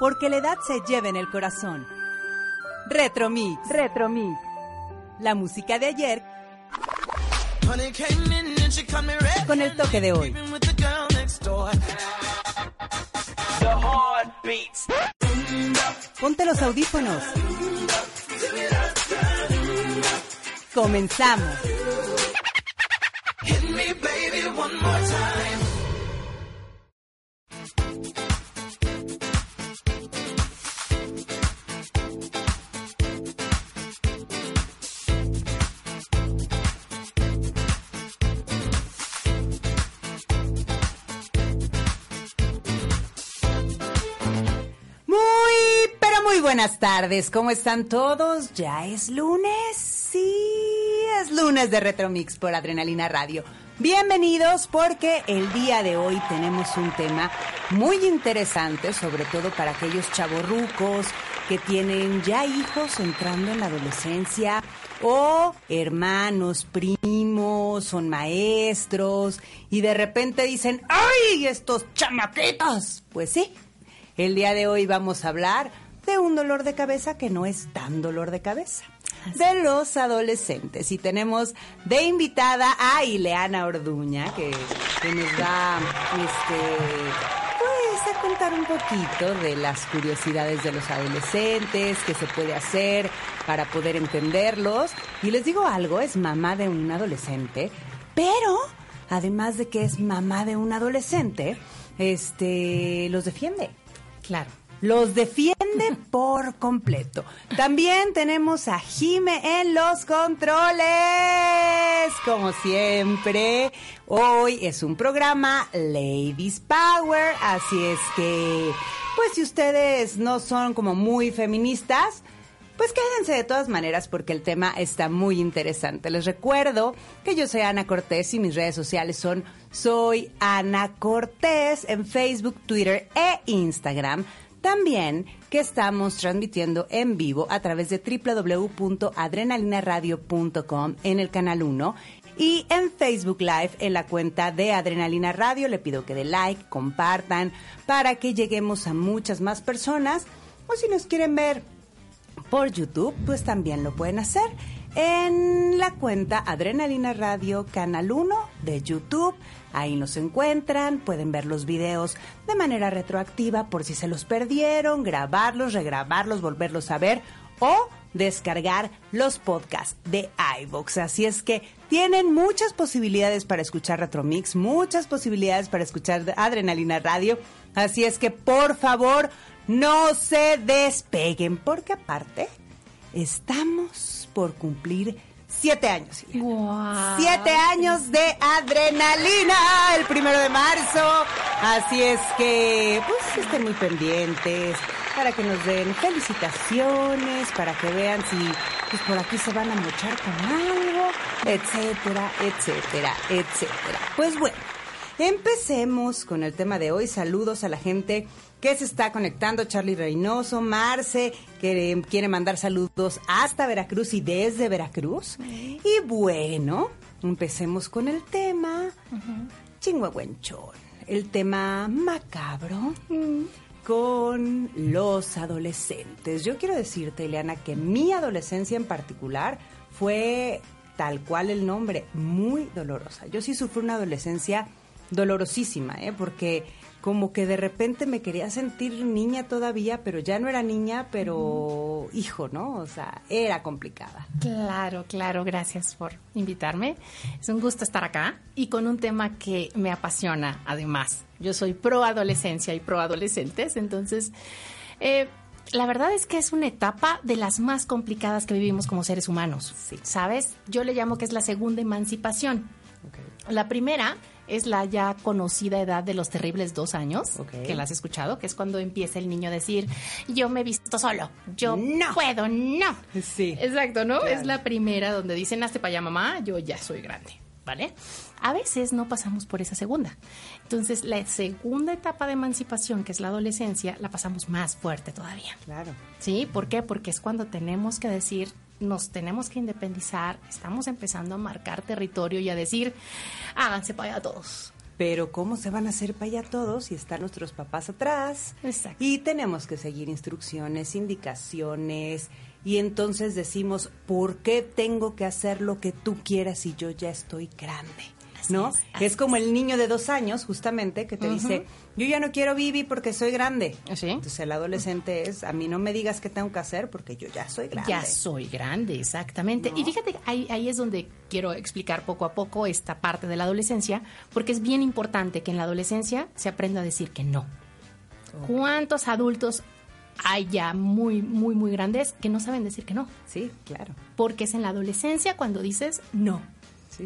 Porque la edad se lleva en el corazón. Retromix. Retromix. La música de ayer con el toque de hoy. Ponte los audífonos. Comenzamos. Muy, buenas tardes. ¿Cómo están todos? ¿Ya es lunes? Sí, es lunes de Retromix por Adrenalina Radio. Bienvenidos porque el día de hoy tenemos un tema muy interesante, sobre todo para aquellos chavorrucos que tienen ya hijos entrando en la adolescencia o hermanos, primos, son maestros y de repente dicen, ¡ay, estos chamaquitos! Pues sí, el día de hoy vamos a hablar de un dolor de cabeza que no es tan dolor de cabeza. de los adolescentes. Y tenemos de invitada a Ileana Orduña, que, que nos va este, pues, a contar un poquito de las curiosidades de los adolescentes, qué se puede hacer para poder entenderlos. Y les digo algo, es mamá de un adolescente, pero además de que es mamá de un adolescente, este los defiende. Claro. Los defiende por completo. También tenemos a Jime en los controles. Como siempre, hoy es un programa Ladies Power, así es que, pues si ustedes no son como muy feministas, pues quédense de todas maneras porque el tema está muy interesante. Les recuerdo que yo soy Ana Cortés y mis redes sociales son Soy Ana Cortés en Facebook, Twitter e Instagram. También que estamos transmitiendo en vivo a través de www.adrenalinaradio.com en el canal 1 y en Facebook Live en la cuenta de Adrenalina Radio. Le pido que de like, compartan para que lleguemos a muchas más personas. O si nos quieren ver por YouTube, pues también lo pueden hacer en la cuenta Adrenalina Radio Canal 1 de YouTube. Ahí nos encuentran, pueden ver los videos de manera retroactiva por si se los perdieron, grabarlos, regrabarlos, volverlos a ver o descargar los podcasts de iVoox. Así es que tienen muchas posibilidades para escuchar Retromix, muchas posibilidades para escuchar Adrenalina Radio. Así es que por favor no se despeguen, porque aparte estamos por cumplir siete años. Siete años de adrenalina el primero de marzo. Así es que, pues, estén muy pendientes para que nos den felicitaciones, para que vean si pues, por aquí se van a mochar con algo, etcétera, etcétera, etcétera. Pues bueno, empecemos con el tema de hoy. Saludos a la gente que se está conectando, Charlie Reynoso, Marce, que quiere mandar saludos hasta Veracruz y desde Veracruz. Y bueno, empecemos con el tema uh el tema macabro. Con los adolescentes. Yo quiero decirte, Eliana, que mi adolescencia en particular fue tal cual el nombre, muy dolorosa. Yo sí sufrí una adolescencia dolorosísima, ¿eh? porque como que de repente me quería sentir niña todavía, pero ya no era niña, pero hijo, ¿no? O sea, era complicada. Claro, claro, gracias por invitarme. Es un gusto estar acá y con un tema que me apasiona además. Yo soy pro adolescencia y pro adolescentes, entonces... Eh, la verdad es que es una etapa de las más complicadas que vivimos como seres humanos. Sí. ¿Sabes? Yo le llamo que es la segunda emancipación. La primera es la ya conocida edad de los terribles dos años, que la has escuchado, que es cuando empieza el niño a decir, yo me he visto solo, yo no puedo, no. Sí. Exacto, ¿no? Es la primera donde dicen, hazte para allá mamá, yo ya soy grande. ¿Vale? A veces no pasamos por esa segunda. Entonces, la segunda etapa de emancipación, que es la adolescencia, la pasamos más fuerte todavía. Claro. ¿Sí? ¿Por qué? Porque es cuando tenemos que decir, nos tenemos que independizar, estamos empezando a marcar territorio y a decir, háganse para allá todos. Pero ¿cómo se van a hacer para allá todos si están nuestros papás atrás? Exacto. Y tenemos que seguir instrucciones, indicaciones, y entonces decimos, ¿por qué tengo que hacer lo que tú quieras si yo ya estoy grande? ¿No? Es, como el niño de dos años, justamente, que te dice, yo ya no quiero vivir porque soy grande. Entonces el adolescente es, a mí no me digas qué tengo que hacer porque yo ya soy grande. Ya soy grande, exactamente. Y fíjate, ahí, ahí es donde quiero explicar poco a poco esta parte de la adolescencia, porque es bien importante que en la adolescencia se aprenda a decir que no. ¿Cuántos adultos hay ya muy, muy, muy grandes que no saben decir que no? Sí, claro. Porque es en la adolescencia cuando dices no.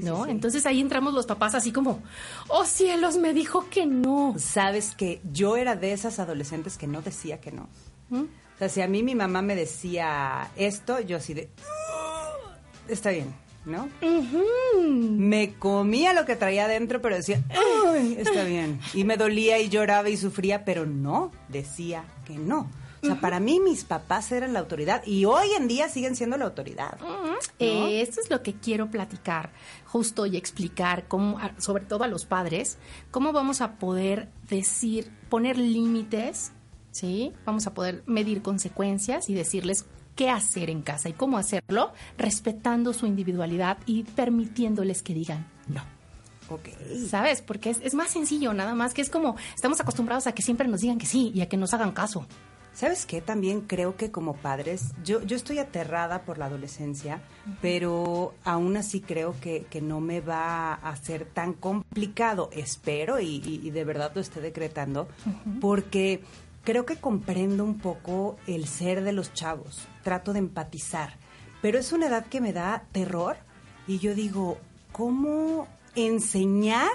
¿No? Entonces ahí entramos los papás así como, oh cielos, me dijo que no. Sabes que yo era de esas adolescentes que no decía que no. ¿Mm? O sea, si a mí mi mamá me decía esto, yo así de, está bien, ¿no? Me comía lo que traía adentro, pero decía, Ay, está bien. Y me dolía y lloraba y sufría, pero no decía que no. O sea, para mí mis papás eran la autoridad y hoy en día siguen siendo la autoridad. Eh, esto es lo que quiero platicar justo y explicar, cómo, sobre todo a los padres, cómo vamos a poder decir, poner límites, ¿sí? Vamos a poder medir consecuencias y decirles qué hacer en casa y cómo hacerlo, respetando su individualidad y permitiéndoles que digan no. Ok. ¿Sabes? Porque es, es más sencillo, nada más que es como estamos acostumbrados a que siempre nos digan que sí y a que nos hagan caso. ¿Sabes qué? También creo que como padres, yo, yo estoy aterrada por la adolescencia, pero aún así creo que, que no me va a ser tan complicado, espero, y, y- y de verdad lo esté decretando, porque creo que comprendo un poco el ser de los chavos, trato de empatizar, pero es una edad que me da terror y yo digo, ¿cómo enseñar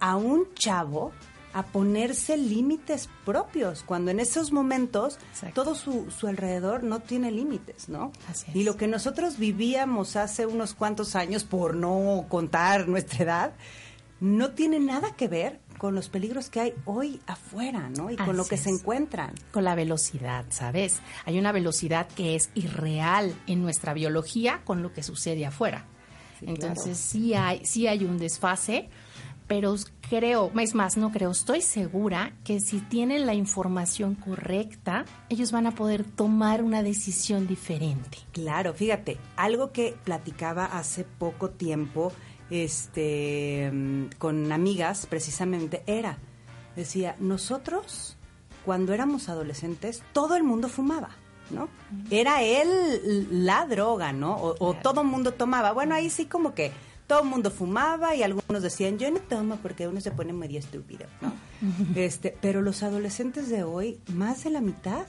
a un chavo a ponerse límites propios, cuando en esos momentos Exacto. todo su, su alrededor no tiene límites, ¿no? Así es. Y lo que nosotros vivíamos hace unos cuantos años, por no contar nuestra edad, no tiene nada que ver con los peligros que hay hoy afuera, ¿no? Y con lo que se encuentran. Con la velocidad, ¿sabes? Hay una velocidad que es irreal en nuestra biología con lo que sucede afuera. Sí, Entonces claro. sí hay, sí hay un desfase, pero creo, es más, no creo, estoy segura que si tienen la información correcta, ellos van a poder tomar una decisión diferente. Claro, fíjate, algo que platicaba hace poco tiempo este, mm, con amigas precisamente era, decía, nosotros cuando éramos adolescentes todo el mundo fumaba, ¿no? Era él la droga, ¿no? O, o todo el mundo tomaba. Bueno, ahí sí como que todo el mundo fumaba y algunos decían, yo no tomo porque uno se pone medio estúpido, ¿no? este, pero los adolescentes de hoy, más de la mitad,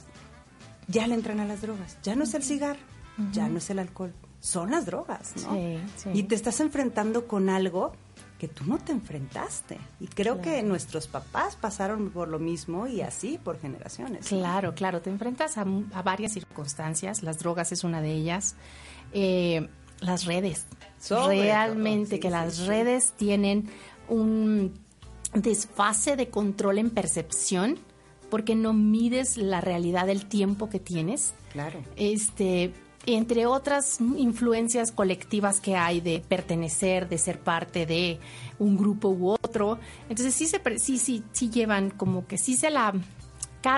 ya le entran a las drogas. Ya no es el cigarro, ya no es el alcohol, son las drogas, ¿no? Sí, sí. Y te estás enfrentando con algo que tú no te enfrentaste. Y creo que nuestros papás pasaron por lo mismo y así por generaciones. Claro, claro, te enfrentas a, a varias circunstancias, las drogas es una de ellas, Eh, las redes, realmente que las redes tienen un desfase de control en percepción porque no mides la realidad del tiempo que tienes Claro. este entre otras influencias colectivas que hay de pertenecer, de ser parte de un grupo u otro. Entonces sí se sí sí sí llevan como que sí se la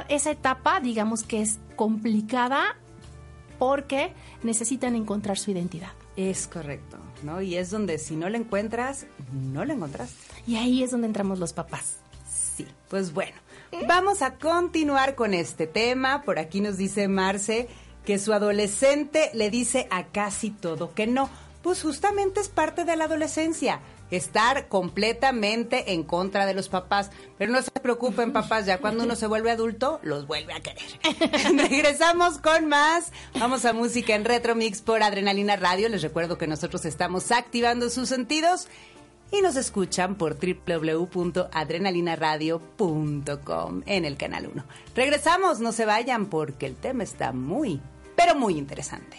esa etapa digamos que es complicada porque necesitan encontrar su identidad. Es correcto, ¿no? Y es donde si no la encuentras, no la encontraste. Y ahí es donde entramos los papás. Sí, pues bueno, vamos a continuar con este tema. Por aquí nos dice Marce que su adolescente le dice a casi todo que no. Pues justamente es parte de la adolescencia, estar completamente en contra de los papás. Pero no se preocupen, papás, ya cuando uno se vuelve adulto, los vuelve a querer. Regresamos con más. Vamos a música en Retro Mix por Adrenalina Radio. Les recuerdo que nosotros estamos activando sus sentidos y nos escuchan por www.adrenalinaradio.com en el canal 1. Regresamos, no se vayan porque el tema está muy, pero muy interesante.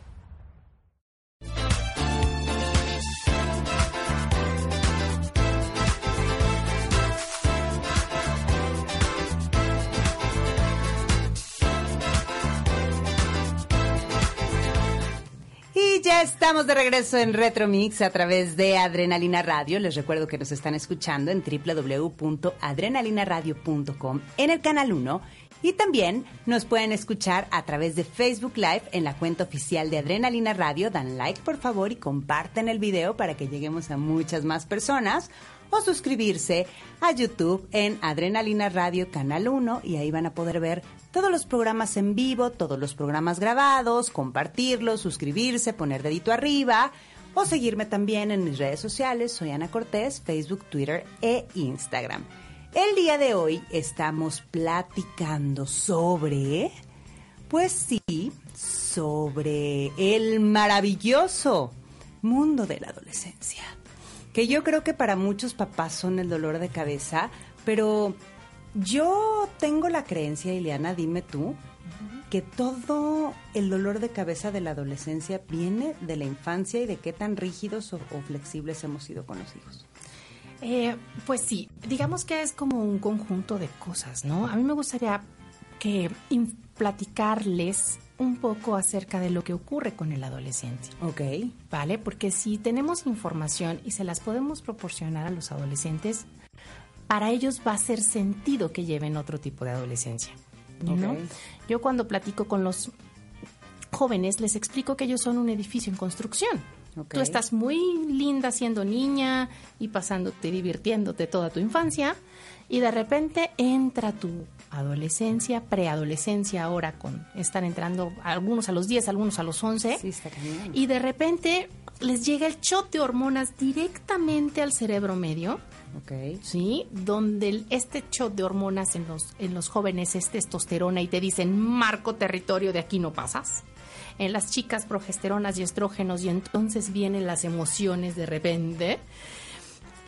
estamos de regreso en Retromix a través de Adrenalina Radio. Les recuerdo que nos están escuchando en www.adrenalinaradio.com en el canal 1 y también nos pueden escuchar a través de Facebook Live en la cuenta oficial de Adrenalina Radio. Dan like por favor y comparten el video para que lleguemos a muchas más personas o suscribirse a YouTube en Adrenalina Radio Canal 1 y ahí van a poder ver todos los programas en vivo, todos los programas grabados, compartirlos, suscribirse, poner dedito arriba o seguirme también en mis redes sociales. Soy Ana Cortés, Facebook, Twitter e Instagram. El día de hoy estamos platicando sobre, pues sí, sobre el maravilloso mundo de la adolescencia que yo creo que para muchos papás son el dolor de cabeza, pero yo tengo la creencia, Ileana, dime tú, que todo el dolor de cabeza de la adolescencia viene de la infancia y de qué tan rígidos o, flexibles hemos sido con los hijos. Eh, pues sí, digamos que es como un conjunto de cosas, ¿no? A mí me gustaría que platicarles un poco acerca de lo que ocurre con el adolescente. Ok. ¿Vale? Porque si tenemos información y se las podemos proporcionar a los adolescentes, para ellos va a ser sentido que lleven otro tipo de adolescencia. ¿no? Yo cuando platico con los jóvenes les explico que ellos son un edificio en construcción. Ok. Tú estás muy linda siendo niña y pasándote, divirtiéndote toda tu infancia y de repente entra tu adolescencia, preadolescencia ahora con están entrando algunos a los 10, algunos a los 11 Sí, está y de repente les llega el shot de hormonas directamente al cerebro medio, Ok. ¿sí? Donde el- este shot de hormonas en los, en los jóvenes es testosterona y te dicen, marco territorio, de aquí no pasas. En las chicas progesteronas y estrógenos y entonces vienen las emociones de repente.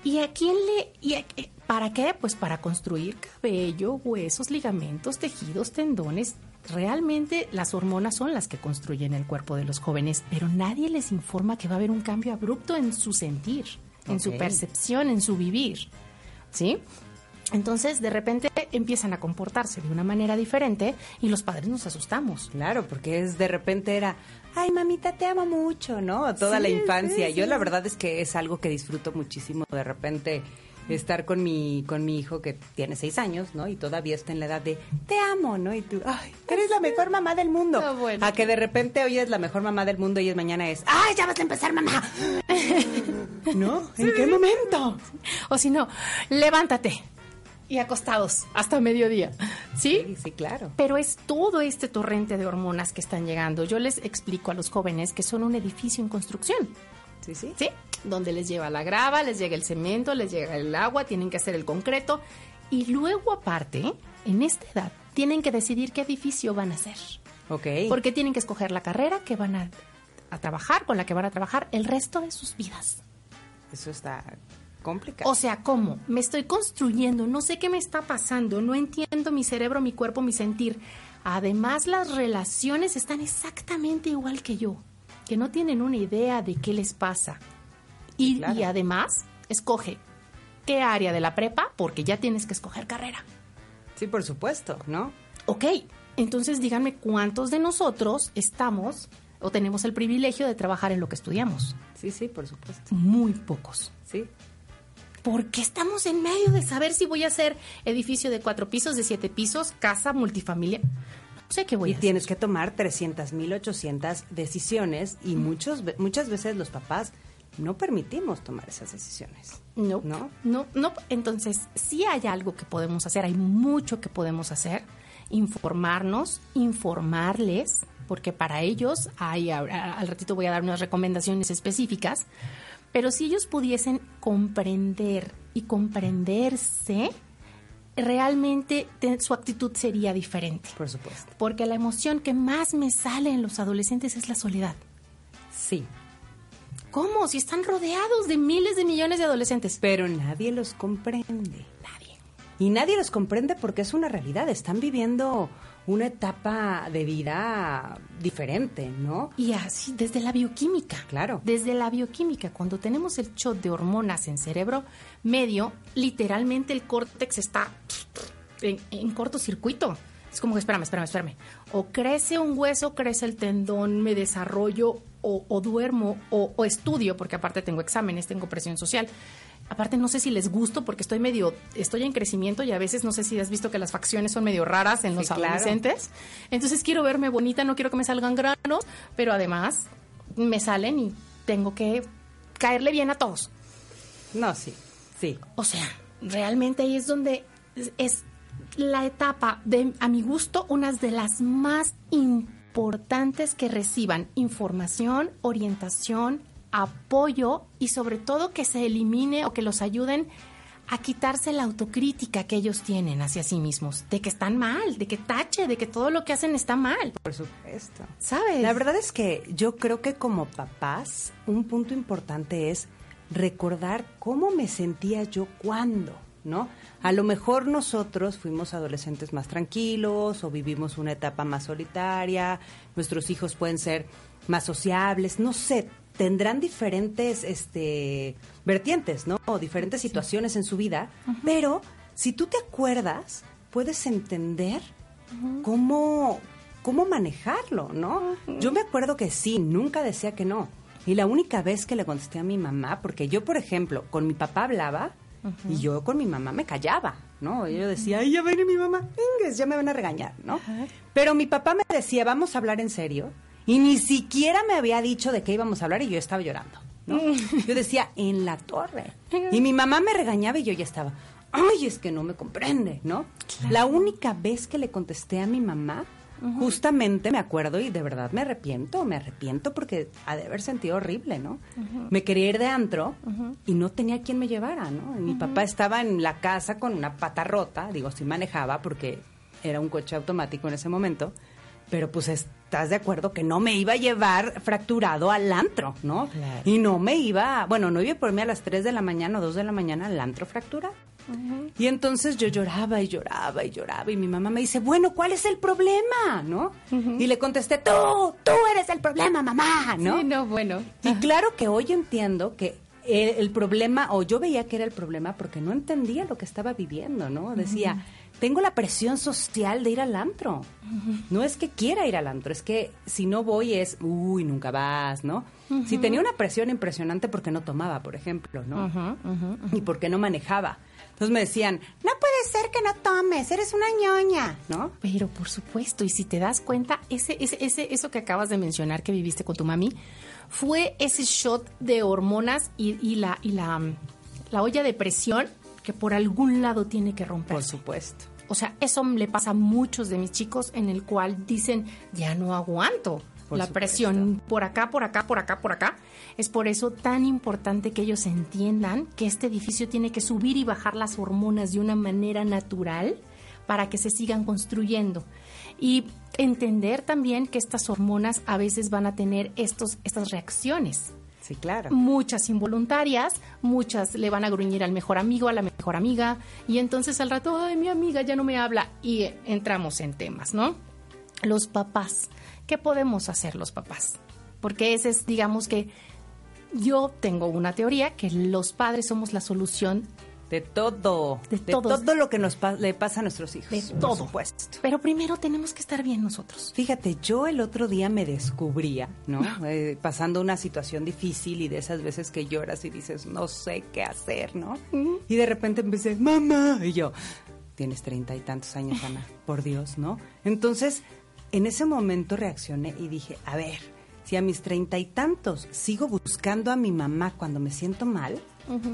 ¿Y a quién le... Y a- ¿Para qué? Pues para construir cabello, huesos, ligamentos, tejidos, tendones. Realmente las hormonas son las que construyen el cuerpo de los jóvenes, pero nadie les informa que va a haber un cambio abrupto en su sentir, en su percepción, en su vivir. ¿Sí? Entonces, de repente empiezan a comportarse de una manera diferente y los padres nos asustamos. Claro, porque es de repente era, ay mamita, te amo mucho, ¿no? Toda la infancia. sí, Yo la verdad es que es algo que disfruto muchísimo de repente estar con mi con mi hijo que tiene seis años, ¿no? Y todavía está en la edad de te amo, ¿no? Y tú, ay, eres la mejor mamá del mundo. Bueno. A que de repente hoy es la mejor mamá del mundo y es mañana es, ay, ya vas a empezar, mamá. ¿No? ¿En qué momento? O si no, levántate y acostados hasta mediodía. ¿Sí? Sí, sí, claro. Pero es todo este torrente de hormonas que están llegando. Yo les explico a los jóvenes que son un edificio en construcción. Sí, sí. ¿Sí? Donde les lleva la grava, les llega el cemento, les llega el agua, tienen que hacer el concreto. Y luego, aparte, en esta edad, tienen que decidir qué edificio van a hacer. Ok. Porque tienen que escoger la carrera que van a, a trabajar, con la que van a trabajar el resto de sus vidas. Eso está complicado. O sea, ¿cómo? Me estoy construyendo, no sé qué me está pasando, no entiendo mi cerebro, mi cuerpo, mi sentir. Además, las relaciones están exactamente igual que yo. Que no tienen una idea de qué les pasa. Y, claro. y además, escoge qué área de la prepa, porque ya tienes que escoger carrera. Sí, por supuesto, ¿no? Ok, entonces díganme cuántos de nosotros estamos o tenemos el privilegio de trabajar en lo que estudiamos. Sí, sí, por supuesto. Muy pocos. Sí. Porque estamos en medio de saber si voy a hacer edificio de cuatro pisos, de siete pisos, casa, multifamilia. Sé qué voy Y a tienes que tomar 300 mil, 800 decisiones y muchos, muchas veces los papás no permitimos tomar esas decisiones. No, ¿No? no, no. Entonces, sí hay algo que podemos hacer, hay mucho que podemos hacer. Informarnos, informarles, porque para ellos hay, al ratito voy a dar unas recomendaciones específicas, pero si ellos pudiesen comprender y comprenderse, realmente te- su actitud sería diferente. Por supuesto. Porque la emoción que más me sale en los adolescentes es la soledad. Sí. ¿Cómo? Si están rodeados de miles de millones de adolescentes. Pero nadie los comprende. Nadie. Y nadie los comprende porque es una realidad. Están viviendo una etapa de vida diferente, ¿no? Y así, desde la bioquímica. Claro. Desde la bioquímica, cuando tenemos el shot de hormonas en cerebro medio, literalmente el córtex está en, en cortocircuito. Es como que, espérame, espérame, espérame. O crece un hueso, crece el tendón, me desarrollo, o, o duermo, o, o estudio, porque aparte tengo exámenes, tengo presión social. Aparte, no sé si les gusto, porque estoy medio, estoy en crecimiento y a veces no sé si has visto que las facciones son medio raras en los Sí, claro. adolescentes. Entonces quiero verme bonita, no quiero que me salgan granos, pero además me salen y tengo que caerle bien a todos. No, sí. Sí. O sea, realmente ahí es donde es- es la etapa de, a mi gusto, unas de las más importantes que reciban información, orientación, apoyo y sobre todo que se elimine o que los ayuden a quitarse la autocrítica que ellos tienen hacia sí mismos, de que están mal, de que tache, de que todo lo que hacen está mal, Por supuesto. ¿sabes? La verdad es que yo creo que como papás, un punto importante es recordar cómo me sentía yo cuando, ¿no? A lo mejor nosotros fuimos adolescentes más tranquilos o vivimos una etapa más solitaria, nuestros hijos pueden ser más sociables, no sé, tendrán diferentes este vertientes, ¿no? O diferentes situaciones en su vida, pero si tú te acuerdas, puedes entender cómo, cómo manejarlo, ¿no? Yo me acuerdo que sí, nunca decía que no. Y la única vez que le contesté a mi mamá, porque yo, por ejemplo, con mi papá hablaba y yo con mi mamá me callaba, ¿no? Y yo decía, ay, ya viene mi mamá, ingues, ya me van a regañar, ¿no? Pero mi papá me decía, vamos a hablar en serio. Y ni siquiera me había dicho de qué íbamos a hablar y yo estaba llorando, ¿no? Yo decía, en la torre. Y mi mamá me regañaba y yo ya estaba, ay, es que no me comprende, ¿no? La única vez que le contesté a mi mamá, justamente me acuerdo y de verdad me arrepiento, me arrepiento porque ha de haber sentido horrible, ¿no? Me quería ir de antro y no tenía quien me llevara, ¿no? Y mi papá estaba en la casa con una pata rota, digo, sí manejaba porque era un coche automático en ese momento, pero pues estás de acuerdo que no me iba a llevar fracturado al antro, ¿no? Claro. Y no me iba, bueno, no iba por mí a las 3 de la mañana o 2 de la mañana al antro fracturado. Y entonces yo lloraba y lloraba y lloraba y mi mamá me dice, bueno, ¿cuál es el problema? ¿No? Y le contesté, tú, tú eres el problema, mamá, ¿no? Sí, no, bueno. Y claro que hoy entiendo que el, el problema, o yo veía que era el problema porque no entendía lo que estaba viviendo, ¿no? Decía, tengo la presión social de ir al antro. No es que quiera ir al antro, es que si no voy es, uy, nunca vas, ¿no? Si tenía una presión impresionante porque no tomaba, por ejemplo, ¿no? Y porque no manejaba. Entonces me decían, no puede ser que no tomes, eres una ñoña, ¿no? Pero por supuesto, y si te das cuenta, ese, ese, ese, eso que acabas de mencionar que viviste con tu mami, fue ese shot de hormonas y, y la, y la, la olla de presión que por algún lado tiene que romper. Por supuesto. O sea, eso le pasa a muchos de mis chicos en el cual dicen, ya no aguanto. Por la supuesto. presión por acá, por acá, por acá, por acá. Es por eso tan importante que ellos entiendan que este edificio tiene que subir y bajar las hormonas de una manera natural para que se sigan construyendo. Y entender también que estas hormonas a veces van a tener estos, estas reacciones Sí, claro. muchas involuntarias, muchas le van a gruñir al mejor amigo, a la mejor amiga, y entonces al rato, ay, mi amiga ya no me habla, y entramos en temas, ¿no? Los papás, ¿qué podemos hacer los papás? porque ese es, digamos que yo tengo una teoría que los padres somos la solución De todo. De De, todo lo que nos pa- le pasa a nuestros hijos. de por todo. supuesto. Pero primero tenemos que estar bien nosotros. Fíjate, yo el otro día me descubría, ¿no? Eh, pasando una situación difícil y de esas veces que lloras y dices, no sé qué hacer, ¿no? Y de repente empecé, mamá, y yo, tienes treinta y tantos años, Ana, por Dios, ¿no? Entonces, en ese momento reaccioné y dije, a ver, si a mis treinta y tantos sigo buscando a mi mamá cuando me siento mal,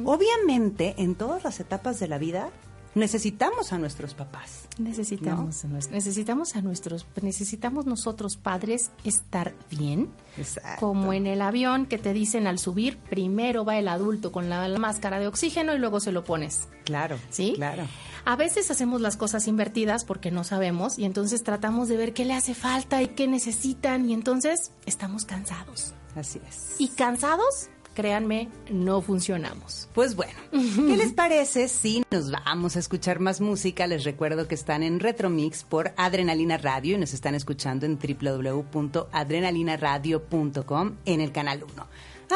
obviamente en todas las etapas de la vida necesitamos a nuestros papás. Necesitamos, a nues- necesitamos a nuestros, necesitamos nosotros padres estar bien. Exacto. Como en el avión que te dicen al subir, primero va el adulto con la, la máscara de oxígeno y luego se lo pones. Claro, ¿Sí? claro. A veces hacemos las cosas invertidas porque no sabemos y entonces tratamos de ver qué le hace falta y qué necesitan y entonces estamos cansados. Así es. Y cansados, créanme, no funcionamos. Pues bueno, ¿qué les parece si nos vamos a escuchar más música? Les recuerdo que están en Retromix por Adrenalina Radio y nos están escuchando en www.adrenalinaradio.com en el canal 1.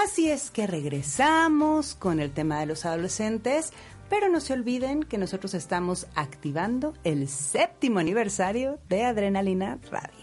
Así es que regresamos con el tema de los adolescentes, pero no se olviden que nosotros estamos activando el séptimo aniversario de Adrenalina Radio.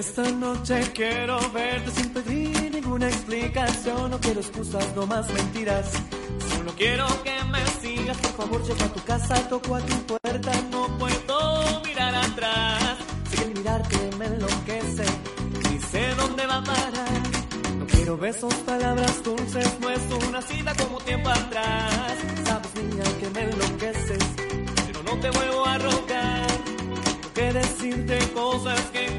Esta noche quiero verte sin pedir ninguna explicación. No quiero excusas, no más mentiras. Solo quiero que me sigas. Por favor, llego a tu casa, toco a tu puerta. No puedo mirar atrás. Sé que me enloquece. Ni sé dónde va a parar. No quiero besos, palabras dulces. No es una cita como tiempo atrás. Sabes, niña, que me enloqueces. Pero no te vuelvo a rogar. Decirte cosas que el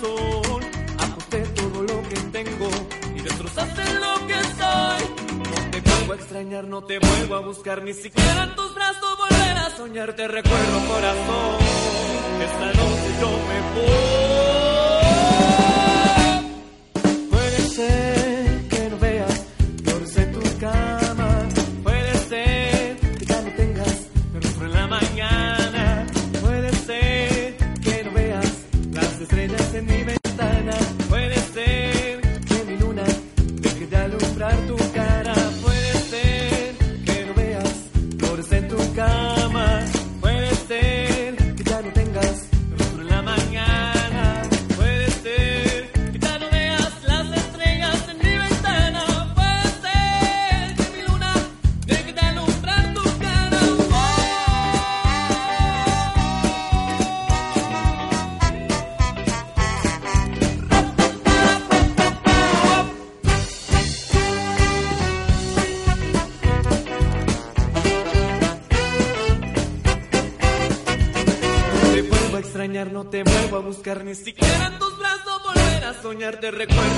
corazón. Todo lo que tengo y destrozaste lo que soy. No te vuelvo a extrañar, no te vuelvo a buscar, ni siquiera en tus brazos volver a soñar. Te recuerdo, corazón. Esta noche yo me voy. Puede ser ni siquiera en tus brazos volver a soñar. Te recuerdo,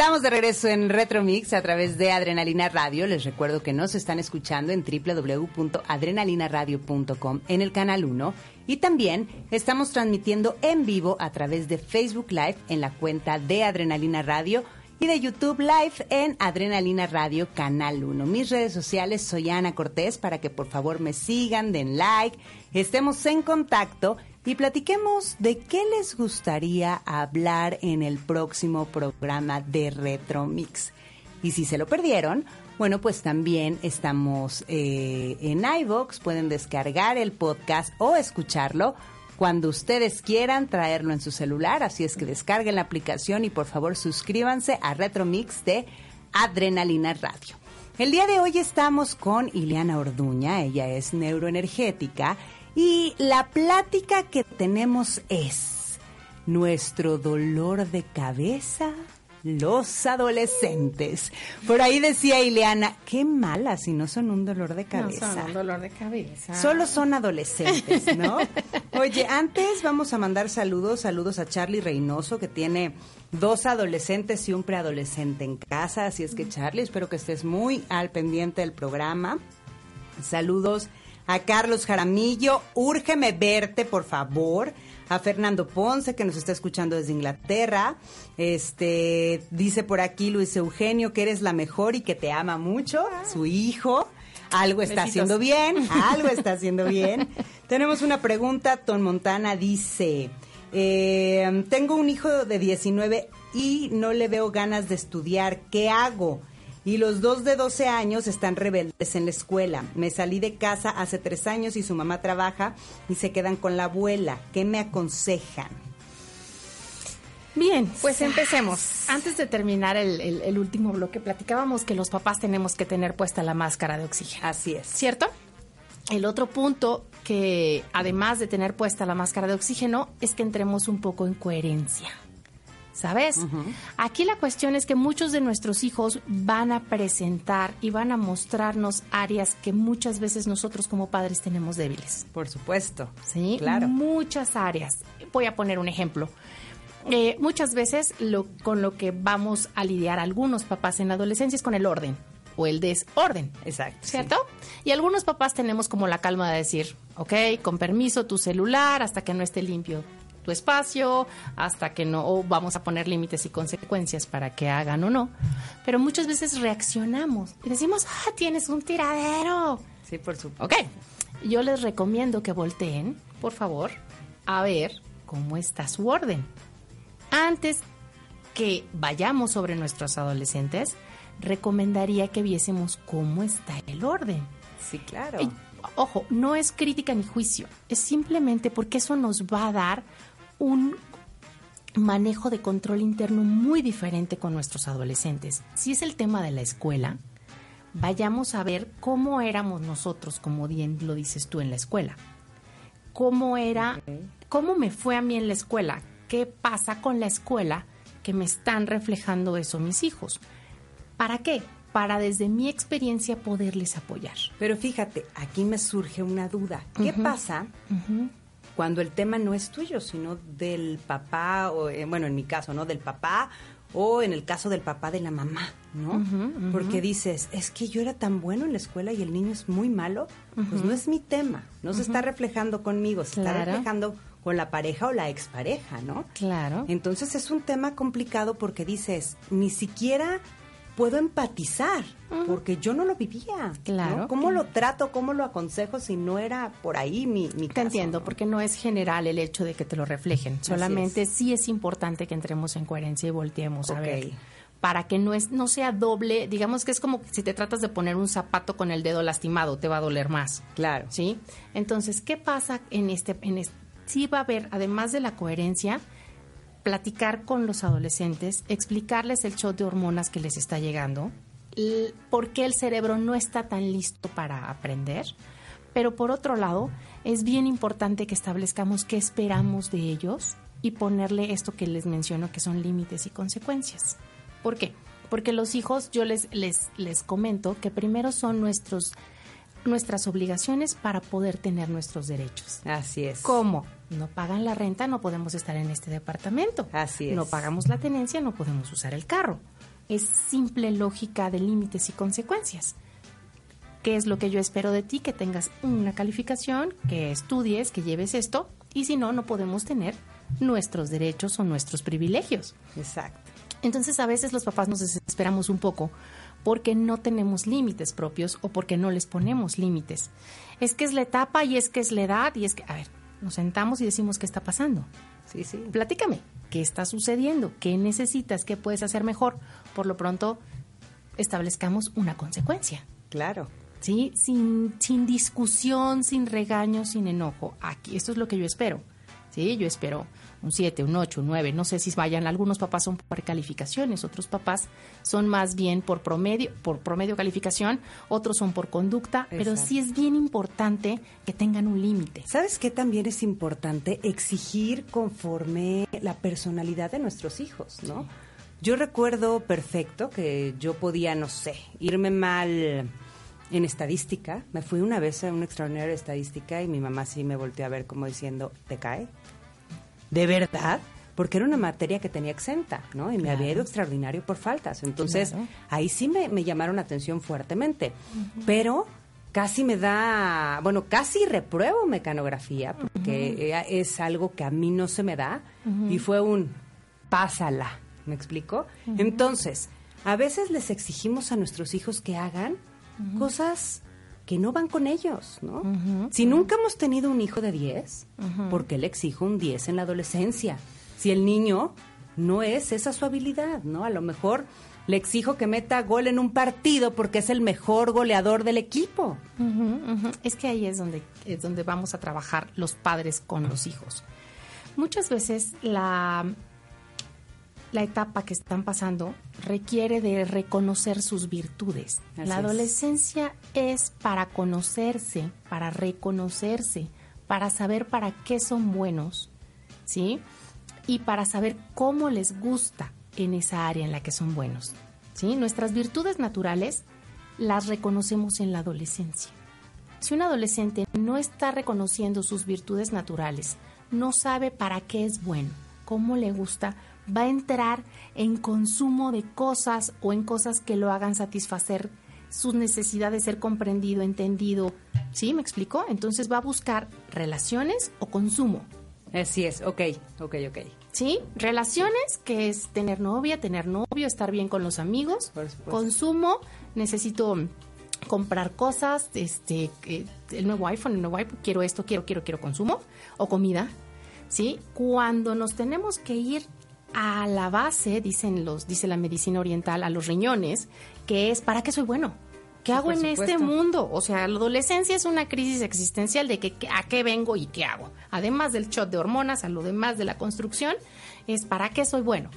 estamos de regreso en Retromix a través de Adrenalina Radio. Les recuerdo que nos están escuchando en www.adrenalinaradio.com en el canal 1 y también estamos transmitiendo en vivo a través de Facebook Live en la cuenta de Adrenalina Radio y de YouTube Live en Adrenalina Radio Canal 1. Mis redes sociales soy Ana Cortés para que por favor me sigan, den like, estemos en contacto y platiquemos de qué les gustaría hablar en el próximo programa de Retromix. Y si se lo perdieron, bueno, pues también estamos eh, en iVoox, pueden descargar el podcast o escucharlo cuando ustedes quieran traerlo en su celular, así es que descarguen la aplicación y por favor suscríbanse a Retromix de Adrenalina Radio. El día de hoy estamos con Ileana Orduña, ella es neuroenergética y la plática que tenemos es nuestro dolor de cabeza, los adolescentes. Por ahí decía Ileana, qué mala si no son un dolor de No cabeza. son un dolor de cabeza. Solo son adolescentes, ¿no? Oye, antes vamos a mandar saludos, saludos a Charlie Reynoso, que tiene dos adolescentes y un preadolescente en casa. Así es que, Charlie, espero que estés muy al pendiente del programa. Saludos a Carlos Jaramillo, úrgeme verte, por favor. A Fernando Ponce, que nos está escuchando desde Inglaterra. Este, dice por aquí Luis Eugenio que eres la mejor y que te ama mucho, su hijo. Algo está Besitos. haciendo bien, algo está haciendo bien. Tenemos una pregunta, Ton Montana dice, eh, tengo un hijo de 19 y no le veo ganas de estudiar, ¿qué hago? Y los dos de 12 años están rebeldes en la escuela. Me salí de casa hace tres años y su mamá trabaja y se quedan con la abuela. ¿Qué me aconsejan? Bien, pues empecemos. Antes de terminar el, el- el último bloque, platicábamos que los papás tenemos que tener puesta la máscara de oxígeno. Así es. ¿Cierto? El otro punto que, además de tener puesta la máscara de oxígeno, es que entremos un poco en coherencia. ¿Sabes? Aquí la cuestión es que muchos de nuestros hijos van a presentar y van a mostrarnos áreas que muchas veces nosotros como padres tenemos débiles. Por supuesto. ¿sí? Claro. Muchas áreas. Voy a poner un ejemplo. Eh, muchas veces lo, con lo que vamos a lidiar algunos papás en la adolescencia es con el orden o el desorden. Exacto. sí. ¿Cierto? Y algunos papás tenemos como la calma de decir, ok, con permiso tu celular hasta que no esté limpio tu espacio, hasta que no, o vamos a poner límites y consecuencias para que hagan o no. Pero muchas veces reaccionamos y decimos, ah, tienes un tiradero. Sí, por supuesto. Ok, yo les recomiendo que volteen, por favor, a ver cómo está su orden. Antes que vayamos sobre nuestros adolescentes, recomendaría que viésemos cómo está el orden. Sí, claro. Y, ojo, no es crítica ni juicio, es simplemente porque eso nos va a dar un manejo de control interno muy diferente con nuestros adolescentes. Si es el tema de la escuela, vayamos a ver cómo éramos nosotros, como bien lo dices tú en la escuela. ¿Cómo era, cómo me fue a mí en la escuela? ¿Qué pasa con la escuela que me están reflejando eso mis hijos? ¿Para qué? Para desde mi experiencia poderles apoyar. Pero fíjate, aquí me surge una duda. ¿Qué pasa cuando el tema no es tuyo, sino del papá, o eh, bueno, en mi caso, ¿no? Del papá o en el caso del papá de la mamá, ¿no? Porque dices, es que yo era tan bueno en la escuela y el niño es muy malo, pues no es mi tema, no se está reflejando conmigo, se está reflejando con la pareja o la expareja, ¿no? Claro. Entonces es un tema complicado porque dices, ni siquiera puedo empatizar, porque yo no lo vivía. Claro. ¿no? ¿Cómo lo trato, cómo lo aconsejo si no era por ahí mi, mi Te caso, entiendo, ¿no? porque no es general el hecho de que te lo reflejen. Solamente sí es importante que entremos en coherencia y volteemos a ver. Para que no, es, no sea doble, digamos que es como si te tratas de poner un zapato con el dedo lastimado, te va a doler más. Claro. ¿Sí? Entonces, ¿qué pasa en este, en este? Sí va a haber, además de la coherencia, platicar con los adolescentes, explicarles el shot de hormonas que les está llegando, por qué el cerebro no está tan listo para aprender, Pero por otro lado, es bien importante que establezcamos qué esperamos de ellos y ponerle esto que les menciono, que son límites y consecuencias. ¿Por qué? Porque los hijos, yo les, les, les comento que primero son nuestros, nuestras obligaciones para poder tener nuestros derechos. Así es. ¿Cómo? No pagan la renta, no podemos estar en este departamento. Así es. No pagamos la tenencia, no podemos usar el carro. Es simple lógica de límites y consecuencias. ¿Qué es lo que yo espero de ti? Que tengas una calificación, que estudies, que lleves esto, y si no, no podemos tener nuestros derechos o nuestros privilegios. Exacto. Entonces a veces los papás nos desesperamos un poco porque no tenemos límites propios o porque no les ponemos límites. Es que es la etapa y es que es la edad y es que, a ver, nos sentamos y decimos qué está pasando. Sí, sí. Platícame, ¿qué está sucediendo? ¿Qué necesitas? ¿Qué puedes hacer mejor? Por lo pronto, establezcamos una consecuencia. Claro. ¿sí? Sin, sin discusión, sin regaño, sin enojo. Aquí, esto es lo que yo espero. ¿sí? Yo espero un 7, un 8, un 9. No sé si vayan, algunos papás son por calificaciones, otros papás son más bien por promedio, por promedio calificación, otros son por conducta, pero sí es bien importante que tengan un límite. ¿Sabes qué también es importante? Exigir conforme la personalidad de nuestros hijos, ¿no? Yo recuerdo perfecto que yo podía, no sé, irme mal en estadística. Me fui una vez a una extraordinaria estadística y mi mamá sí me volteó a ver como diciendo, ¿te cae? ¿De verdad? Porque era una materia que tenía exenta, ¿no? Y me había ido extraordinario por faltas. Entonces, Claro. ahí sí me, me llamaron la atención fuertemente. Pero casi me da, bueno, casi repruebo mecanografía, porque eh, es algo que a mí no se me da. Y fue un, pásala, ¿me explico? Entonces, a veces les exigimos a nuestros hijos que hagan cosas que no van con ellos, ¿no? Si nunca hemos tenido un hijo de 10, ¿por qué le exijo un 10 en la adolescencia? Si el niño no es esa su habilidad, ¿no? A lo mejor le exijo que meta gol en un partido porque es el mejor goleador del equipo. Es que ahí es donde, es donde vamos a trabajar los padres con los hijos. Muchas veces la, la etapa que están pasando requiere de reconocer sus virtudes. Así la es. adolescencia es para conocerse, para reconocerse, para saber para qué son buenos, ¿sí? Y para saber cómo les gusta en esa área en la que son buenos, ¿sí? Nuestras virtudes naturales las reconocemos en la adolescencia. Si un adolescente no está reconociendo sus virtudes naturales, no sabe para qué es bueno, cómo le gusta, va a entrar en consumo de cosas o en cosas que lo hagan satisfacer sus necesidades, ser comprendido, entendido. ¿Sí? ¿Me explico? Entonces va a buscar relaciones o consumo. Así es, ok, ok, ok. ¿Sí? Relaciones, que es tener novia, tener novio, estar bien con los amigos. Consumo, necesito comprar cosas, este, eh, el nuevo iPhone, el nuevo iPhone, quiero esto, quiero, quiero, quiero consumo. O comida, ¿sí? Cuando nos tenemos que ir a la base, dicen los, dice la medicina oriental, a los riñones, que es, ¿para qué soy bueno? ¿Qué hago en este supuesto. mundo? O sea, la adolescencia es una crisis existencial de que, a qué vengo y qué hago. Además del shot de hormonas, a lo demás de la construcción, es para qué soy bueno.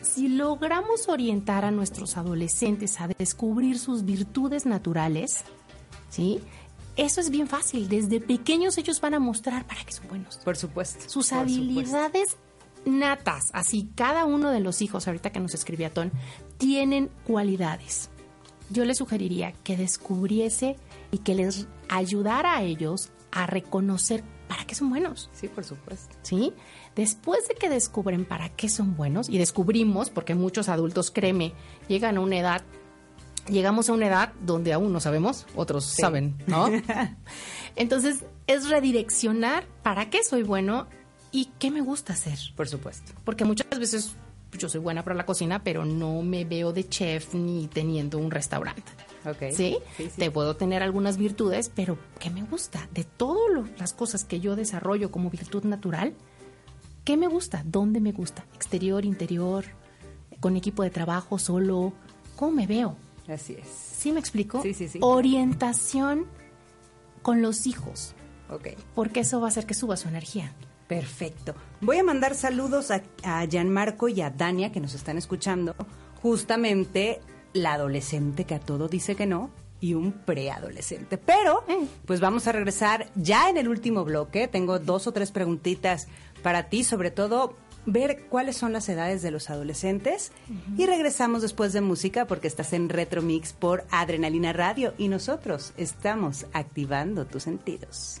Si logramos orientar a nuestros adolescentes a descubrir sus virtudes naturales, ¿sí? Eso es bien fácil. Desde pequeños ellos van a mostrar para qué son buenos Por supuesto. sus por habilidades natas, así cada uno de los hijos, ahorita que nos escribía Ton, tienen cualidades. Yo les sugeriría que descubriese y que les ayudara a ellos a reconocer para qué son buenos. Sí, por supuesto. ¿sí? Después de que descubren para qué son buenos, y descubrimos, porque muchos adultos, créeme, llegan a una edad, llegamos a una edad donde aún no sabemos, otros saben, ¿no? Entonces, es redireccionar para qué soy bueno y qué me gusta hacer. Por supuesto. Porque muchas veces pues, yo soy buena para la cocina, pero no me veo de chef ni teniendo un restaurante. Ok. ¿Sí? Sí, sí. Te puedo tener algunas virtudes, pero ¿qué me gusta? De todas las cosas que yo desarrollo como virtud natural, ¿qué me gusta? ¿Dónde me gusta? ¿Exterior, interior? ¿Con equipo de trabajo, solo? ¿Cómo me veo? Así es. ¿Sí me explico? Sí, sí, sí. Orientación con los hijos, Ok. porque eso va a hacer que suba su energía. Perfecto. Voy a mandar saludos a, a Gianmarco y a Dania que nos están escuchando. Justamente la adolescente que a todo dice que no y un preadolescente. Pero, pues vamos a regresar ya en el último bloque. Tengo dos o tres preguntitas para ti, sobre todo ver cuáles son las edades de los adolescentes. Y regresamos después de música porque estás en Retro Mix por Adrenalina Radio y nosotros estamos activando tus sentidos.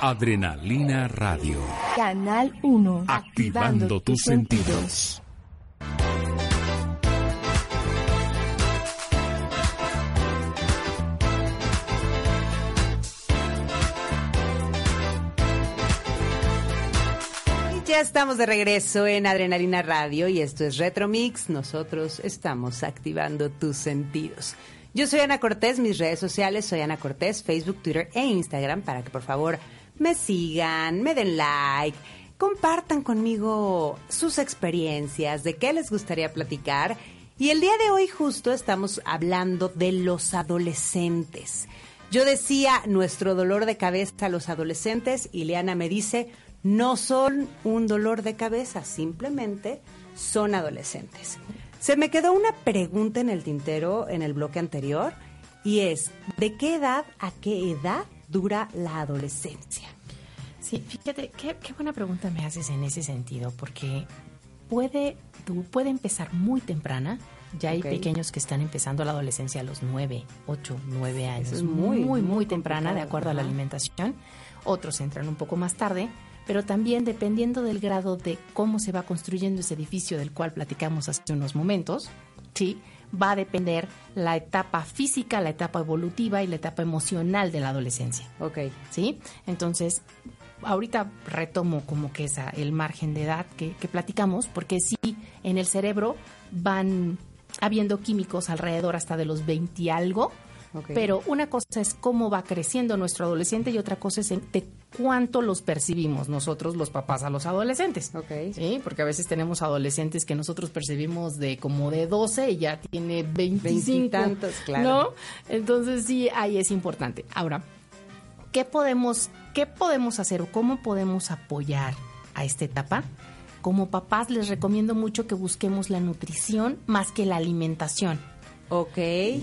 Adrenalina Radio. Canal 1. Activando tus sentidos. Y ya estamos de regreso en Adrenalina Radio y esto es Retro Mix. Nosotros estamos activando tus sentidos. Yo soy Ana Cortés, mis redes sociales soy Ana Cortés, Facebook, Twitter e Instagram para que por favor me sigan, me den like, compartan conmigo sus experiencias, de qué les gustaría platicar. Y el día de hoy justo estamos hablando de los adolescentes. Yo decía nuestro dolor de cabeza a los adolescentes y Leana me dice, no son un dolor de cabeza, simplemente son adolescentes. Se me quedó una pregunta en el tintero en el bloque anterior y es, ¿de qué edad a qué edad dura la adolescencia? Sí, fíjate, qué, qué buena pregunta me haces en ese sentido, porque puede, tú, puede empezar muy temprana. Ya hay pequeños que están empezando la adolescencia a los 9, 8, 9 años. es muy, muy, muy, muy temprana, de acuerdo a la alimentación. Otros entran un poco más tarde, pero también dependiendo del grado de cómo se va construyendo ese edificio del cual platicamos hace unos momentos, ¿sí? va a depender la etapa física, la etapa evolutiva y la etapa emocional de la adolescencia. Ok. ¿sí? Entonces, ahorita retomo como que esa, el margen de edad que, que platicamos, porque sí, en el cerebro van habiendo químicos alrededor hasta de los 20 y algo, Pero una cosa es cómo va creciendo nuestro adolescente y otra cosa es de cuánto los percibimos nosotros los papás a los adolescentes. Sí, porque a veces tenemos adolescentes que nosotros percibimos de como de 12 y ya tiene 25. Veintitantos, claro. ¿No? Entonces sí, ahí es importante. Ahora, ¿qué podemos, ¿qué podemos hacer o cómo podemos apoyar a esta etapa? Como papás les recomiendo mucho que busquemos la nutrición más que la alimentación. Ok.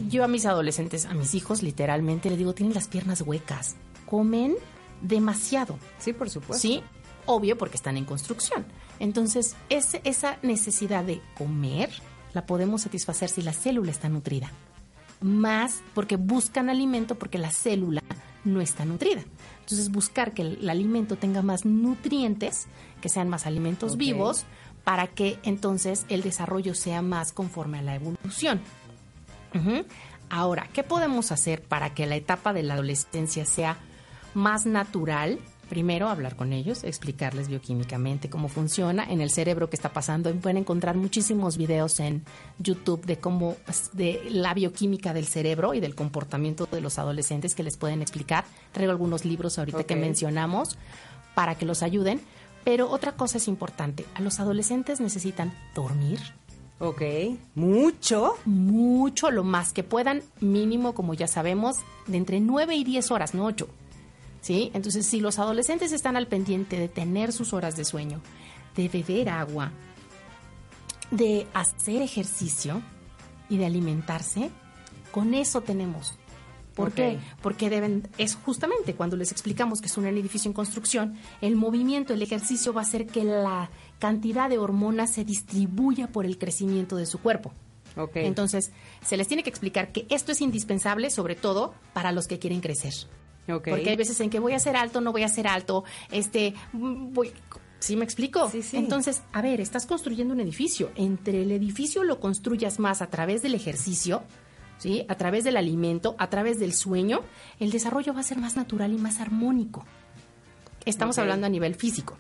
Yo a mis adolescentes, a mis hijos, literalmente les digo, tienen las piernas huecas, comen demasiado. Sí, por supuesto. Sí, obvio porque están en construcción. Entonces, ese- esa necesidad de comer la podemos satisfacer si la célula está nutrida. Más porque buscan alimento porque la célula no está nutrida. Entonces, buscar que el, el alimento tenga más nutrientes, que sean más alimentos vivos, para que entonces el desarrollo sea más conforme a la evolución. Ahora, ¿qué podemos hacer para que la etapa de la adolescencia sea más natural? Primero, hablar con ellos, explicarles bioquímicamente cómo funciona en el cerebro, qué está pasando. Pueden encontrar muchísimos videos en YouTube de cómo, de la bioquímica del cerebro y del comportamiento de los adolescentes que les pueden explicar. Traigo algunos libros ahorita que mencionamos para que los ayuden. Pero otra cosa es importante, a los adolescentes necesitan dormir, Ok. Mucho. mucho, lo más que puedan, mínimo, como ya sabemos, de entre 9 y 10 horas, no 8. ¿Sí? Entonces, si los adolescentes están al pendiente de tener sus horas de sueño, de beber agua, de hacer ejercicio y de alimentarse, con eso tenemos. ¿Por qué? Porque deben, es justamente cuando les explicamos que es un edificio en construcción, el movimiento, el ejercicio va a hacer que la cantidad de hormonas se distribuya por el crecimiento de su cuerpo. Ok. Entonces, se les tiene que explicar que esto es indispensable, sobre todo para los que quieren crecer. Ok. Porque hay veces en que voy a ser alto, no voy a ser alto, este, voy, ¿sí me explico? Sí, sí. Entonces, a ver, estás construyendo un edificio. Entre el edificio lo construyas más a través del ejercicio, ¿sí? A través del alimento, a través del sueño, el desarrollo va a ser más natural y más armónico. Estamos hablando a nivel físico.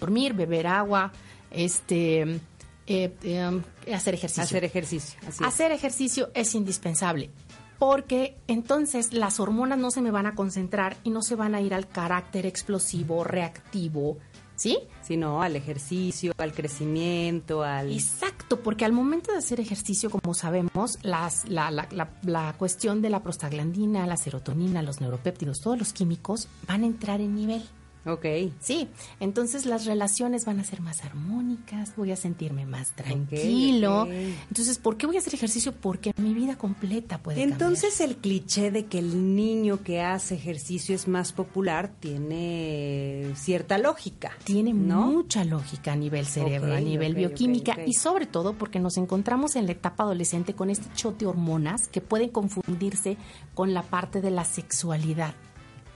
Dormir, beber agua, este, eh, eh, hacer ejercicio. Hacer ejercicio. Así es. Hacer ejercicio es indispensable porque entonces las hormonas no se me van a concentrar y no se van a ir al carácter explosivo, reactivo, ¿sí? Sino al ejercicio, al crecimiento, al... Exacto, porque al momento de hacer ejercicio, como sabemos, las, la, la, la, la cuestión de la prostaglandina, la serotonina, los neuropéptidos, todos los químicos van a entrar en nivel. Ok. Sí, entonces las relaciones van a ser más armónicas, voy a sentirme más tranquilo. Entonces, ¿por qué voy a hacer ejercicio? Porque mi vida completa puede Entonces el cliché de que el niño que hace ejercicio es más popular tiene cierta lógica. tiene ¿no? mucha lógica a nivel cerebro, a nivel bioquímica y sobre todo porque nos encontramos en la etapa adolescente con este shot de hormonas que pueden confundirse con la parte de la sexualidad.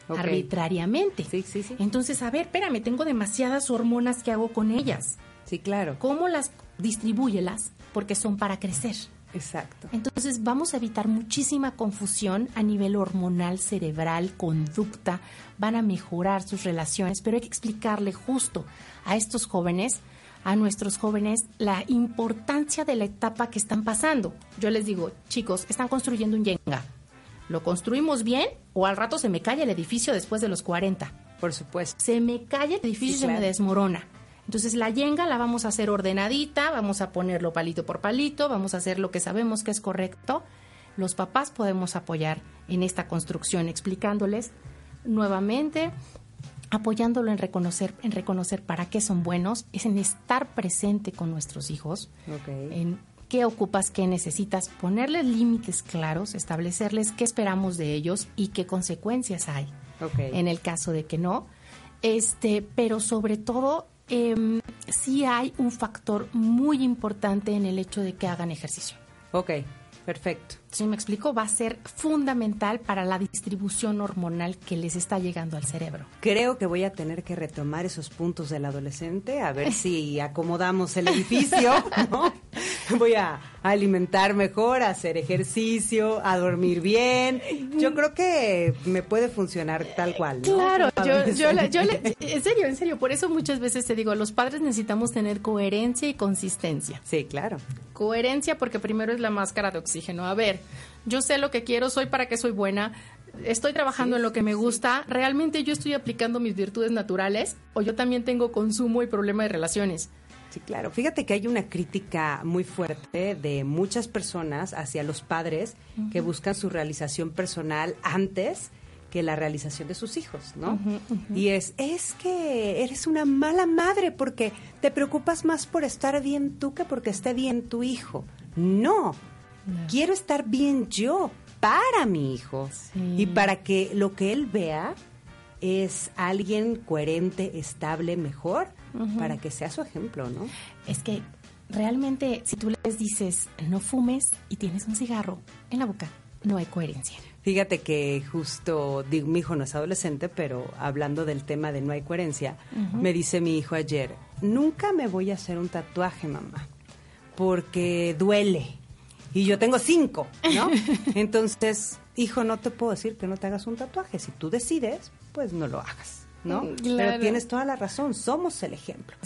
Arbitrariamente. Sí, sí, sí. Entonces, a ver, espérame, tengo demasiadas hormonas que hago con ellas. Sí, claro. ¿Cómo las distribúyelas? Porque son para crecer. Exacto. Entonces vamos a evitar muchísima confusión a nivel hormonal, cerebral, conducta, van a mejorar sus relaciones, pero hay que explicarle justo a estos jóvenes, a nuestros jóvenes, la importancia de la etapa que están pasando. Yo les digo, chicos, están construyendo un yenga. ¿Lo construimos bien o al rato se me cae el edificio después de los 40? Por supuesto. se me cae el edificio y Sí, se me desmorona. Entonces la yenga la vamos a hacer ordenadita, vamos a ponerlo palito por palito, vamos a hacer lo que sabemos que es correcto. Los papás podemos apoyar en esta construcción explicándoles nuevamente, apoyándolo en reconocer, en reconocer para qué son buenos, es en estar presente con nuestros hijos, Ok. en qué ocupas, qué necesitas, ponerles límites claros, establecerles qué esperamos de ellos y qué consecuencias hay Ok. en el caso de que no. Este, pero sobre todo, em, sí hay un factor muy importante en el hecho de que hagan ejercicio. Ok, perfecto. Si me explico, va a ser fundamental para la distribución hormonal que les está llegando al cerebro. Creo que voy a tener que retomar esos puntos del adolescente, a ver si acomodamos el edificio, ¿no? Voy a alimentar mejor, a hacer ejercicio, a dormir bien. Yo creo que me puede funcionar tal cual, ¿no? Claro, yo, yo, en serio, en serio, por eso muchas veces te digo, los padres necesitamos tener coherencia y consistencia. Sí, claro. Coherencia porque primero es la máscara de oxígeno. A ver, yo sé lo que quiero, soy para qué soy buena, estoy trabajando en lo que me gusta, realmente yo estoy aplicando mis virtudes naturales o yo también tengo consumo y problema de relaciones. Sí, claro. Fíjate que hay una crítica muy fuerte de muchas personas hacia los padres que buscan su realización personal antes que la realización de sus hijos, ¿no? Y es, es que eres una mala madre porque te preocupas más por estar bien tú que porque esté bien tu hijo. No, quiero estar bien yo para mi hijo Sí. y para que lo que él vea es alguien coherente, estable, mejor, para que sea su ejemplo, ¿no? Es que realmente si tú les dices no fumes y tienes un cigarro en la boca, no hay coherencia. Fíjate que justo, digo, mi hijo no es adolescente, pero hablando del tema de no hay coherencia, me dice mi hijo ayer, nunca me voy a hacer un tatuaje, mamá, porque duele. Y yo tengo cinco, ¿no? Entonces, hijo, no te puedo decir que no te hagas un tatuaje. Si tú decides, pues no lo hagas, ¿no? Mm, Pero tienes toda la razón, somos el ejemplo.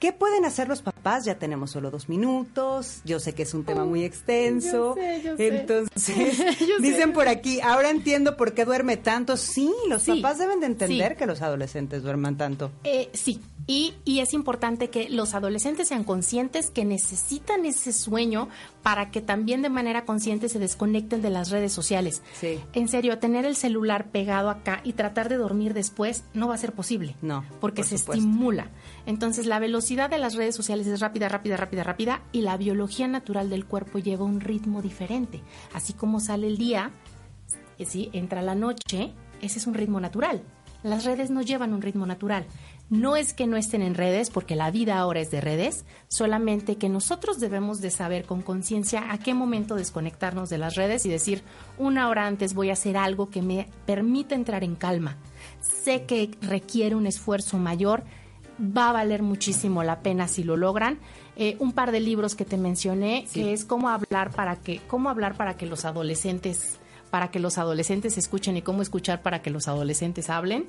¿Qué pueden hacer los papás? Ya tenemos solo dos minutos. Yo sé que es un tema muy extenso. yo sé, yo sé. Entonces, Yo sé. dicen por aquí, ahora entiendo por qué duerme tanto. Sí, los Sí, papás deben de entender sí. que los adolescentes duerman tanto. Eh, sí, y, y es importante que los adolescentes sean conscientes que necesitan ese sueño para que también de manera consciente se desconecten de las redes sociales. Sí. En serio, tener el celular pegado acá y tratar de dormir después no va a ser posible. No, Porque por se supuesto. estimula. Entonces, la velocidad de las redes sociales es rápida, rápida, rápida, rápida y la biología natural del cuerpo lleva un ritmo diferente. Así como sale el día, eh, sí, entra la noche, ese es un ritmo natural. Las redes no llevan un ritmo natural. No es que no estén en redes, porque la vida ahora es de redes, solamente que nosotros debemos de saber con conciencia a qué momento desconectarnos de las redes y decir, una hora antes voy a hacer algo que me permita entrar en calma. Sé que requiere un esfuerzo mayor, va a valer muchísimo la pena si lo logran. Eh, un par de libros que te mencioné, que es cómo hablar para que, cómo hablar para que los adolescentes, para que los adolescentes escuchen y cómo escuchar para que los adolescentes hablen.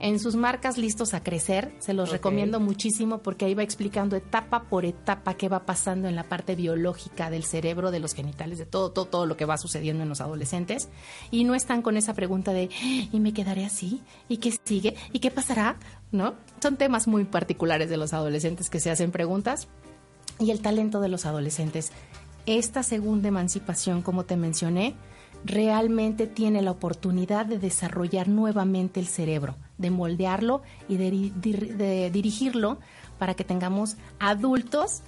En sus marcas Listos a Crecer, se los recomiendo muchísimo porque ahí va explicando etapa por etapa qué va pasando en la parte biológica del cerebro, de los genitales, de todo, todo, todo lo que va sucediendo en los adolescentes. Y no están con esa pregunta de, ¿y me quedaré así? ¿Y qué sigue? ¿Y qué pasará? ¿No? Son temas muy particulares de los adolescentes que se hacen preguntas. Y el talento de los adolescentes. Esta segunda emancipación, como te mencioné, realmente tiene la oportunidad de desarrollar nuevamente el cerebro, de moldearlo y de, dir- de dirigirlo para que tengamos adultos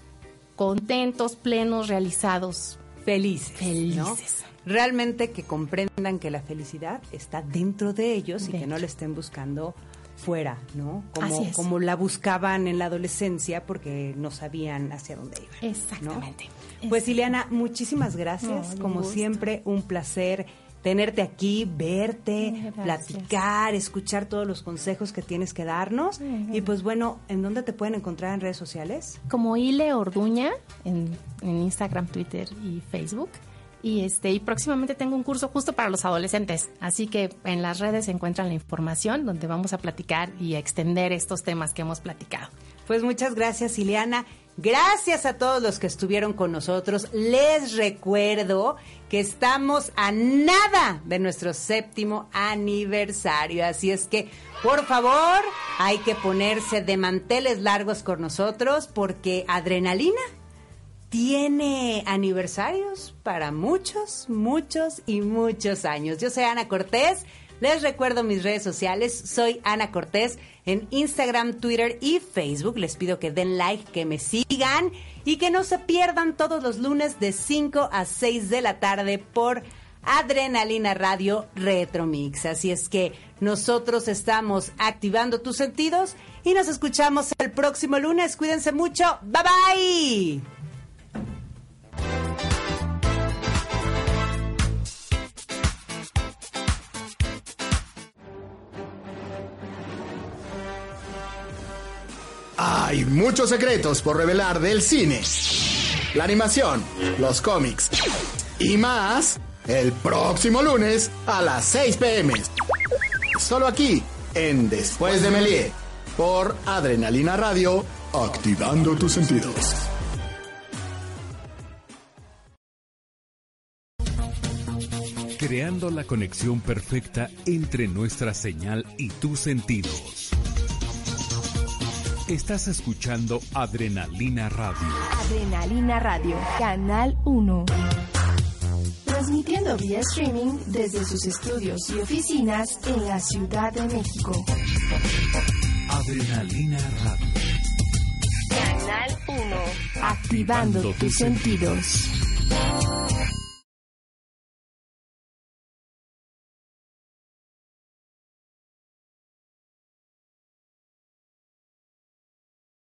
contentos, plenos, realizados. Felices. ¿no? Felices. Realmente que comprendan que la felicidad está dentro de ellos y que no la estén buscando fuera, ¿no? Como, como la buscaban en la adolescencia porque no sabían hacia dónde iban. ¿no? Exactamente. Pues Ileana, muchísimas gracias. Como gusto. siempre, un placer tenerte aquí, verte, Gracias. platicar, escuchar todos los consejos que tienes que darnos. Y pues bueno, ¿en dónde te pueden encontrar en redes sociales? como Ile Orduña en, en Instagram, Twitter y Facebook. Y este y próximamente tengo un curso justo para los adolescentes, así que en las redes se encuentran la información donde vamos a platicar y a extender estos temas que hemos platicado. Pues muchas gracias, Ileana. Gracias a todos los que estuvieron con nosotros. Les recuerdo que estamos a nada de nuestro séptimo aniversario. Así es que, por favor, hay que ponerse de manteles largos con nosotros porque Adrenalina tiene aniversarios para muchos, muchos y muchos años. Yo soy Ana Cortés. Les recuerdo mis redes sociales. Soy Ana Cortés en Instagram, Twitter y Facebook. Les pido que den like, que me sigan y que no se pierdan todos los lunes de 5 a 6 de la tarde por Adrenalina Radio Retromix. Así es que nosotros estamos activando tus sentidos y nos escuchamos el próximo lunes. Cuídense mucho. Bye bye. Hay muchos secretos por revelar del cine, la animación, los cómics y más el próximo lunes a las 6 pm. Solo aquí, en Después de Melie, por Adrenalina Radio, activando tus sentidos. Creando la conexión perfecta entre nuestra señal y tus sentidos. Estás escuchando Adrenalina Radio. Adrenalina Radio, Canal 1. Transmitiendo vía streaming desde sus estudios y oficinas en la Ciudad de México. Adrenalina Radio. Canal 1. Activando tus sentidos.